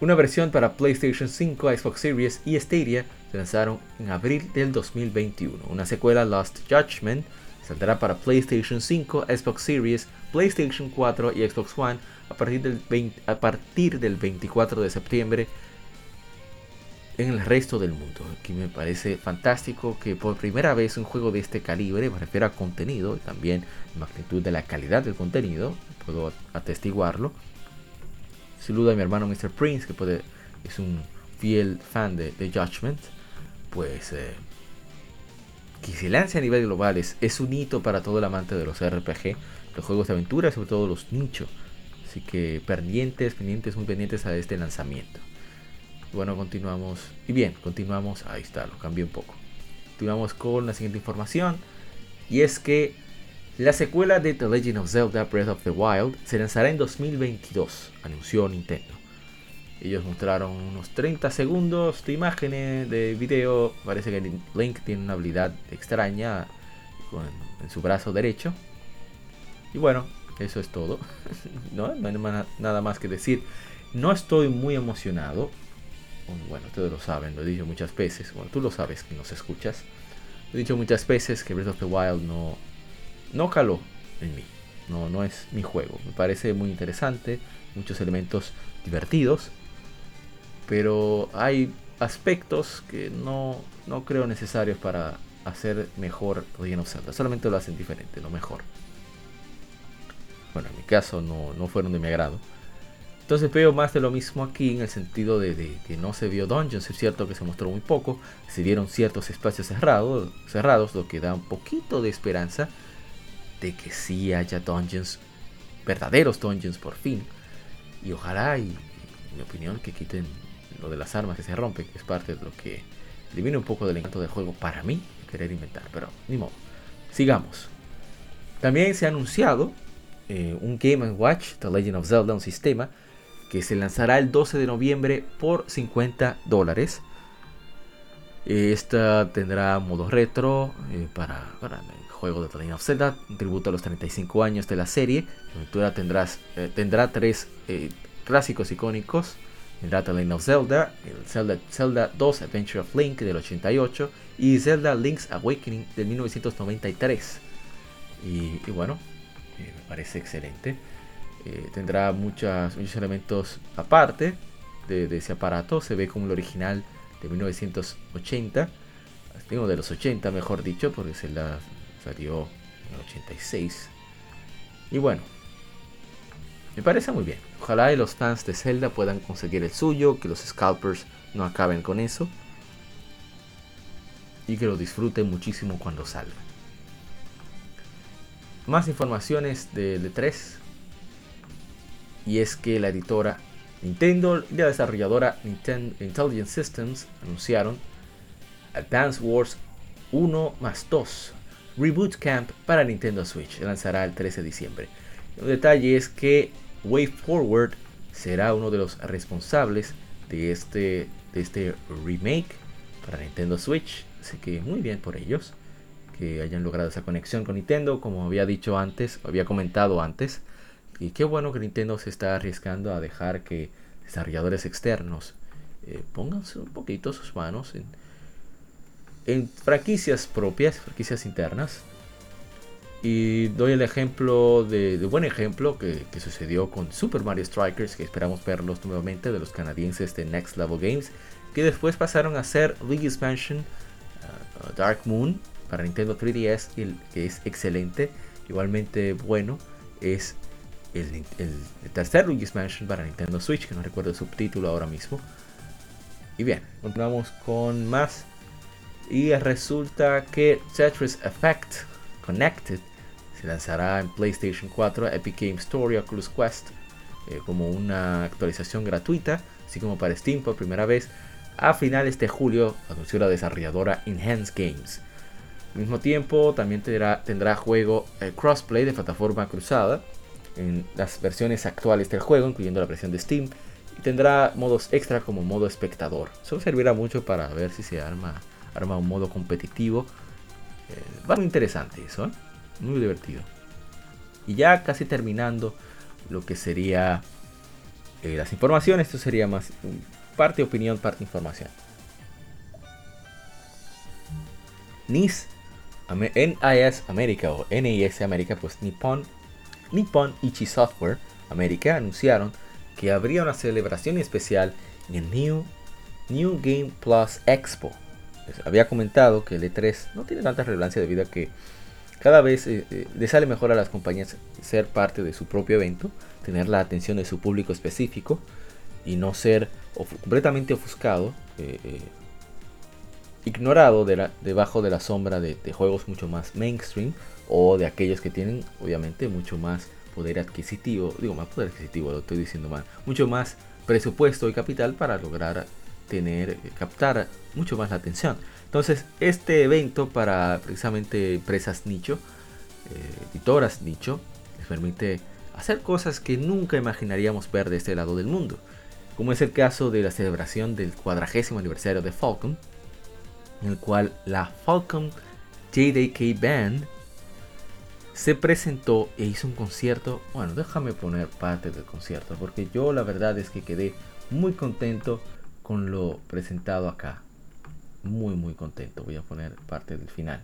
Una versión para PlayStation 5, Xbox Series y Stadia se lanzaron en abril del 2021. Una secuela Lost Judgment saldrá para PlayStation 5, Xbox Series, PlayStation 4 y Xbox One a partir del, a partir del 24 de septiembre en el resto del mundo. Aquí me parece fantástico que por primera vez un juego de este calibre, me refiero a contenido y también magnitud de la calidad del contenido, puedo atestiguarlo, Saludo a mi hermano Mr. Prince, que puede, es un fiel fan de, Judgment. Pues eh, que se lance a nivel global es, un hito para todo el amante de los RPG, los juegos de aventura, sobre todo los nichos. Así que pendientes, pendientes, muy pendientes a este lanzamiento. Bueno, continuamos. Y bien, continuamos. Ahí está, lo cambié un poco. Continuamos con la siguiente información. Y es que la secuela de The Legend of Zelda Breath of the Wild se lanzará en 2022, anunció Nintendo. Ellos mostraron unos 30 segundos de imágenes de video. Parece que Link tiene una habilidad extraña en su brazo derecho. Y bueno, eso es todo. [laughs] no, hay nada más que decir. No estoy muy emocionado. Bueno, ustedes lo saben, lo he dicho muchas veces. Bueno, tú lo sabes que nos escuchas. He dicho muchas veces que Breath of the Wild no, no caló en mí. No, no es mi juego. Me parece muy interesante, muchos elementos divertidos, pero hay aspectos que no, no creo necesarios para hacer mejor Legend of Zelda. Solamente lo hacen diferente, no mejor. Bueno, en mi caso no, no fueron de mi agrado. Entonces veo más de lo mismo aquí en el sentido de, que no se vio Dungeons, es cierto que se mostró muy poco, se dieron ciertos espacios cerrados, cerrados, lo que da un poquito de esperanza de que sí haya dungeons, verdaderos dungeons por fin. Y ojalá, y, mi opinión, que quiten lo de las armas que se rompen, que es parte de lo que elimina un poco del encanto del juego para mí, querer inventar. Pero ni modo. Sigamos. También se ha anunciado eh, un Game Watch, The Legend of Zelda, un sistema que se lanzará el 12 de noviembre por 50 dólares. Esta tendrá modo retro eh, para, juego de The Legend of Zelda, un tributo a los 35 años de la serie. La aventura tendrás, tendrá tres clásicos icónicos Tendrá The Legend of Zelda, el Zelda, Zelda 2 Adventure of Link del 88 y Zelda Link's Awakening del 1993. Y, bueno, eh, me parece excelente. Eh, tendrá muchas, muchos elementos aparte de, ese aparato. Se ve como el original de 1980. Tengo de los 80, mejor dicho, porque Zelda salió en el 86. Y bueno, me parece muy bien. Ojalá y los fans de Zelda puedan conseguir el suyo, que los scalpers no acaben con eso. Y que lo disfruten muchísimo cuando salga. Más informaciones de, de 3. Y es que la editora Nintendo y la desarrolladora Nintendo Intelligent Systems anunciaron Advance Wars 1 más 2 Reboot Camp para Nintendo Switch. Lanzará el 13 de diciembre. Un detalle es que WayForward será uno de los responsables de este, de este remake para Nintendo Switch. Así que muy bien por ellos que hayan logrado esa conexión con Nintendo, como había dicho antes, había comentado antes. Y qué bueno que Nintendo se está arriesgando a dejar que desarrolladores externos eh, pongan un poquito sus manos en, en franquicias propias, franquicias internas. Y doy el ejemplo de, buen ejemplo que, sucedió con Super Mario Strikers, que esperamos verlos nuevamente de los canadienses de Next Level Games, que después pasaron a ser League Expansion uh, Dark Moon para Nintendo 3DS, que es excelente, igualmente bueno, es el, tercer Luigi Expansion para Nintendo Switch, que no recuerdo el subtítulo ahora mismo. Y bien, continuamos con más. Y resulta que Tetris Effect Connected se lanzará en PlayStation 4, Epic Games Store y Oculus Quest eh, como una actualización gratuita, así como para Steam por primera vez a finales de julio, anunció la desarrolladora Enhance Games. Al mismo tiempo, también tendrá, tendrá juego eh, crossplay de plataforma cruzada en las versiones actuales del juego, incluyendo la versión de Steam, y tendrá modos extra como modo espectador. Eso servirá mucho para ver si se arma, arma un modo competitivo. Eh, va muy interesante eso. muy divertido. Y ya casi terminando lo que sería eh, las informaciones, esto sería más parte opinión, parte información. NIS, NIS América o NIS América, pues Nippon, Nippon Ichi Software América anunciaron que habría una celebración especial en el New, New Game Plus Expo. Había comentado que el E3 no tiene tanta relevancia debido a que cada vez eh, eh, le sale mejor a las compañías ser parte de su propio evento, tener la atención de su público específico y no ser completamente ofuscado, eh, ignorado debajo de la sombra de, juegos mucho más mainstream o de aquellos que tienen obviamente mucho más poder adquisitivo, digo más poder adquisitivo, lo estoy diciendo mal, mucho más presupuesto y capital para lograr tener, captar mucho más la atención. Entonces, este evento para precisamente empresas nicho, eh, editoras nicho, les permite hacer cosas que nunca imaginaríamos ver de este lado del mundo. Como es el caso de la celebración del cuadragésimo aniversario de Falcon, en el cual la Falcon JDK Band se presentó e hizo un concierto. Bueno, déjame poner parte del concierto, porque yo la verdad es que quedé muy contento con lo presentado acá muy muy contento. Voy a poner parte del final.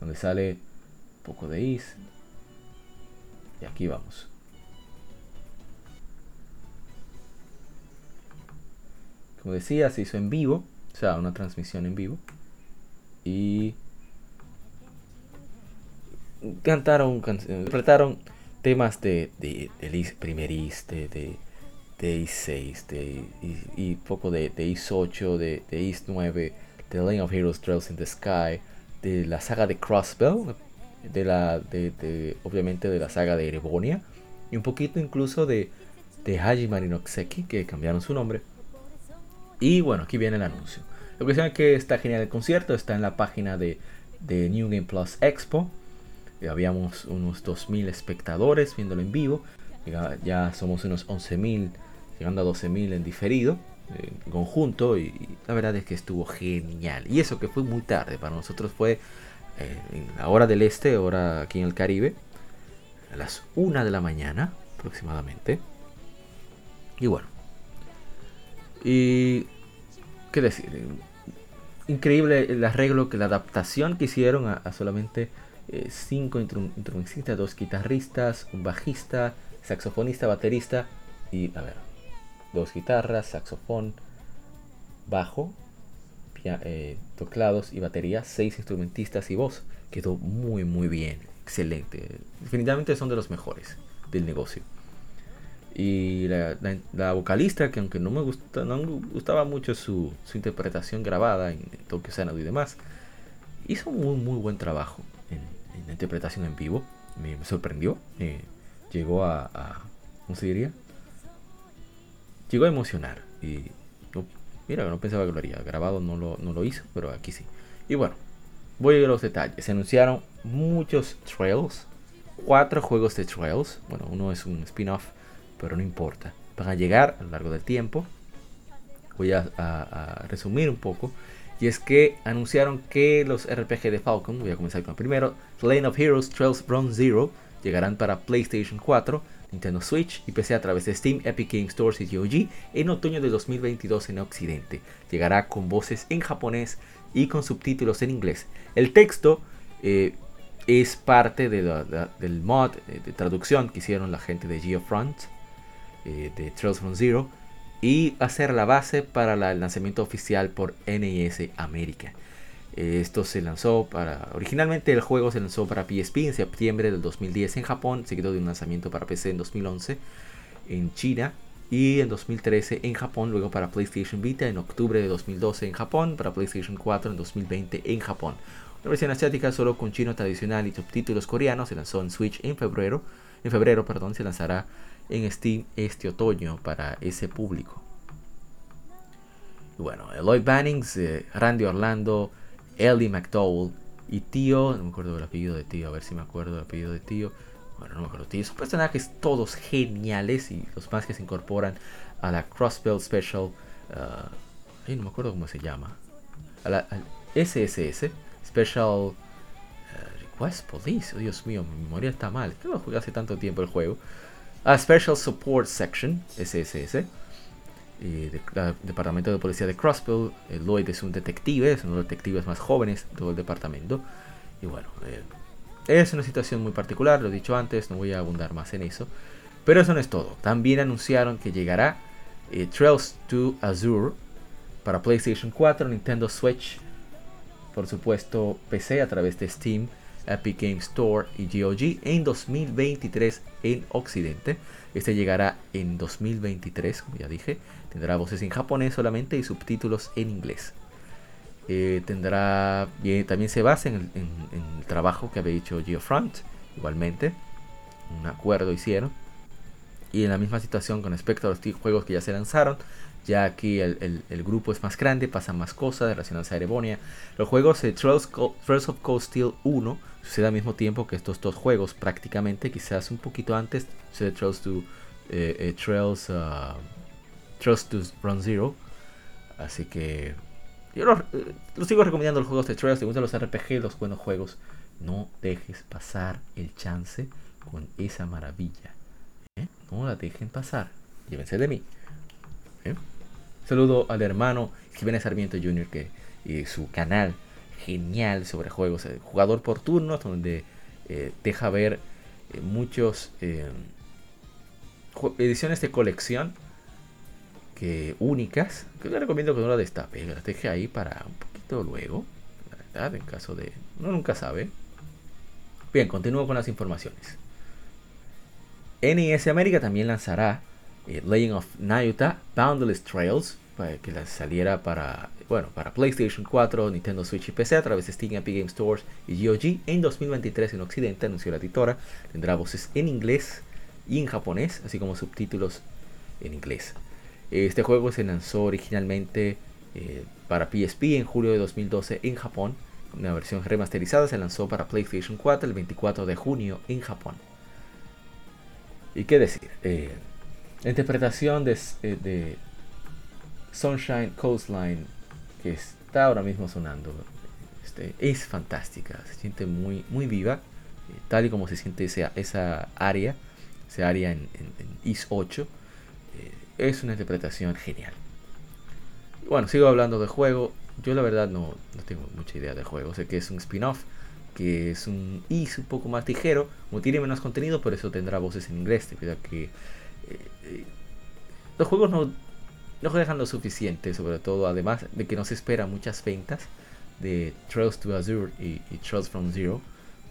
Donde sale un poco de is. Y aquí vamos. Como decía, se hizo en vivo. O sea, una transmisión en vivo. Y cantaron, interpretaron temas de, de, de primer de, de East 6 de, y, poco de, de East 8, de, de East 9, de Lane of Heroes Trails in the Sky, de la saga de Crossbell, de la, de, obviamente de la saga de Erebonia, y un poquito incluso de, de Hajime Marinoxeki, que cambiaron su nombre. Y bueno, aquí viene el anuncio. Lo que es que está genial el concierto, está en la página de, de New Game Plus Expo. habíamos unos 2.000 espectadores viéndolo en vivo. Ya, somos unos 11.000, llegando a 12.000 en diferido, en conjunto. Y, la verdad es que estuvo genial. Y eso que fue muy tarde, para nosotros fue eh, en la hora del este, hora aquí en el Caribe, a las 1 de la mañana aproximadamente. Y bueno. Y... ¿Qué decir? Increíble el arreglo, que la adaptación que hicieron a, solamente 5 eh, instrumentistas, dos guitarristas, un bajista, saxofonista, baterista y, a ver, dos guitarras, saxofón, bajo, eh, teclados y batería, seis instrumentistas y voz. Quedó muy, muy bien, excelente. Definitivamente son de los mejores del negocio. Y la, vocalista, que aunque no me, gusta, no gustaba mucho su, interpretación grabada en Tokyo Sanado y demás, hizo un muy, muy buen trabajo en, la interpretación en vivo. Me, sorprendió. llegó a, a, ¿Cómo se diría? Llegó a emocionar. Y no, mira, no pensaba que lo haría. Grabado no lo, no lo hizo, pero aquí sí. Y bueno, voy a los detalles. Se anunciaron muchos trails. Cuatro juegos de trails. Bueno, uno es un spin-off pero no importa. Van a llegar a lo largo del tiempo. Voy a, resumir un poco. Y es que anunciaron que los RPG de Falcon, voy a comenzar con el primero, Lane of Heroes Trails Run Zero, llegarán para PlayStation 4, Nintendo Switch y PC a través de Steam, Epic Games Stores y GOG en otoño de 2022 en Occidente. Llegará con voces en japonés y con subtítulos en inglés. El texto eh, es parte del mod eh, de traducción que hicieron la gente de GeoFront eh, de Trails from Zero y hacer la base para el lanzamiento oficial por NES América. Eh, esto se lanzó para. Originalmente el juego se lanzó para PSP en septiembre del 2010 en Japón, seguido de un lanzamiento para PC en 2011 en China y en 2013 en Japón, luego para PlayStation Vita en octubre de 2012 en Japón, para PlayStation 4 en 2020 en Japón. Una versión asiática solo con chino tradicional y subtítulos coreanos se lanzó en Switch en febrero. En febrero, perdón, se lanzará en Steam este otoño para ese público. Y bueno, Eloy Bannings, eh, Randy Orlando, Ellie McDowell y Tío, no me acuerdo del apellido de Tío, a ver si me acuerdo del apellido de Tío. Bueno, no me acuerdo Tío. Son personajes todos geniales y los más que se incorporan a la Crossbell Special. Uh, no me acuerdo cómo se llama. A la SSS, Special uh, Request Police. Oh, Dios mío, mi memoria está mal. Que no jugué hace tanto tiempo el juego a Special Support Section, SSS, y Departamento de Policía de Crossville. Lloyd es un detective, es uno de los detectives más jóvenes de todo el departamento. Y bueno, eh, es una situación muy particular, lo he dicho antes, no voy a abundar más en eso. Pero eso no es todo. También anunciaron que llegará eh, Trails to Azure para PlayStation 4, Nintendo Switch, por supuesto PC a través de Steam Epic Games Store y GOG en 2023 en Occidente. Este llegará en 2023, como ya dije. Tendrá voces en japonés solamente y subtítulos en inglés. Eh, tendrá también se basa en el, trabajo que había hecho GeoFront, igualmente. Un acuerdo hicieron. Y en la misma situación con respecto a los juegos que ya se lanzaron, ya aquí el, grupo es más grande, pasan más cosas relacionadas a Erebonia. Los juegos de Trails, of Cold Steel 1 sucede al mismo tiempo que estos dos juegos, prácticamente, quizás un poquito antes, sucede Trails to, eh, eh, Trails, uh, Trails to Run Zero. Así que yo los, eh, sigo recomendando los juegos de Trails, te gustan los RPG, los buenos juegos. No dejes pasar el chance con esa maravilla. No la dejen pasar. Llévense de mí. Saludo al hermano Jiménez Sarmiento Jr. que y su canal genial sobre juegos, eh, jugador por turnos, donde eh, deja ver eh, muchos ediciones de colección que únicas, que le recomiendo que no la destape, la deje ahí para un poquito luego, la verdad, en caso de, uno nunca sabe. Bien, continúo con las informaciones. NES América también lanzará eh, Legend of Nayuta Boundless Trails, que la saliera para, bueno, para PlayStation 4, Nintendo Switch y PC a través de Steam, Epic Game Stores y GOG en 2023 en Occidente, anunció la editora. Tendrá voces en inglés y en japonés, así como subtítulos en inglés. Este juego se lanzó originalmente eh, para PSP en julio de 2012 en Japón, una versión remasterizada, se lanzó para PlayStation 4 el 24 de junio en Japón. ¿Y qué decir? Eh, interpretación de, eh, de, Sunshine Coastline, que está ahora mismo sonando, este, es fantástica, se siente muy, muy viva, tal y como se siente esa, esa área, esa área en, en, IS 8, es una interpretación genial. Bueno, sigo hablando de juego. Yo la verdad no, no tengo mucha idea de juego. Sé que es un spin-off, que es un is un poco más ligero, como tiene menos contenido, por eso tendrá voces en inglés, debido a que eh, eh, los juegos no, no dejan lo suficiente, sobre todo además de que no se espera muchas ventas de Trails to Azure y, Trails from Zero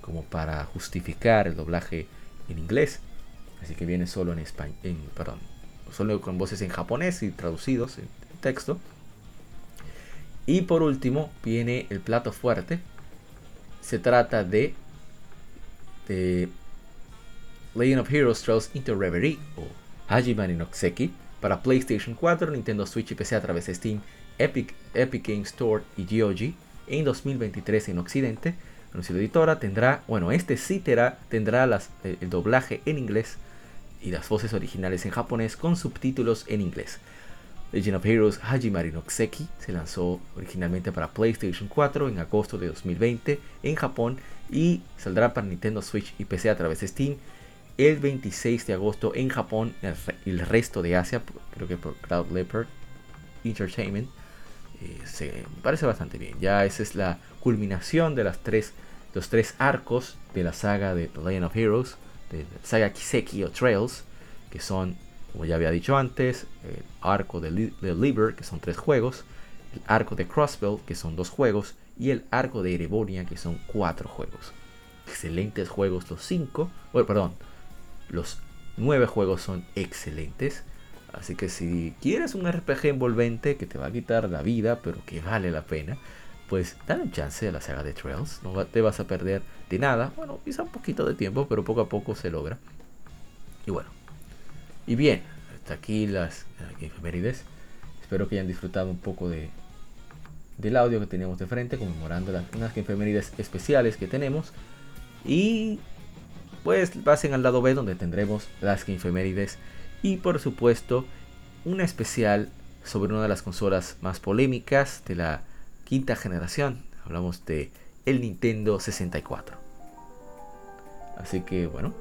como para justificar el doblaje en inglés. Así que viene solo en español, perdón, solo con voces en japonés y traducidos en texto. Y por último viene el plato fuerte. Se trata de, de Legend of Heroes Trails into Reverie o Hajime no para PlayStation 4, Nintendo Switch y PC a través de Steam, Epic, Epic Games Store y GOG en 2023 en Occidente. La editora tendrá, bueno, este sí tendrá, tendrá eh, el doblaje en inglés y las voces originales en japonés con subtítulos en inglés. Legend of Heroes Hajimari no Kuseki se lanzó originalmente para PlayStation 4 en agosto de 2020 en Japón y saldrá para Nintendo Switch y PC a través de Steam el 26 de agosto en Japón y el resto de Asia, creo que por Cloud Leopard Entertainment. Eh, se parece bastante bien. Ya esa es la culminación de las tres, los tres arcos de la saga de The Legend of Heroes, de saga Kiseki o Trails, que son como ya había dicho antes, el arco de, Liber, que son tres juegos, el arco de Crossbell, que son dos juegos, y el arco de Erebonia, que son cuatro juegos. Excelentes juegos los cinco, bueno, perdón, los nueve juegos son excelentes. Así que si quieres un RPG envolvente que te va a quitar la vida, pero que vale la pena, pues dale un chance a la saga de Trails. No te vas a perder de nada. Bueno, quizá un poquito de tiempo, pero poco a poco se logra. Y bueno, y bien, hasta aquí las. Espero que hayan disfrutado un poco de, del audio que tenemos de frente, conmemorando las, unas efemérides especiales que tenemos. Y pues pasen al lado B donde tendremos las efemérides y por supuesto una especial sobre una de las consolas más polémicas de la quinta generación. Hablamos de el Nintendo 64. Así que bueno,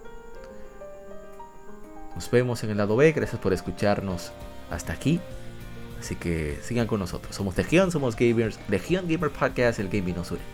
nos vemos en el lado B. Gracias por escucharnos hasta aquí. Así que sigan con nosotros. Somos Legión, somos Gamers. Legión Gamer Podcast, el gaming nos.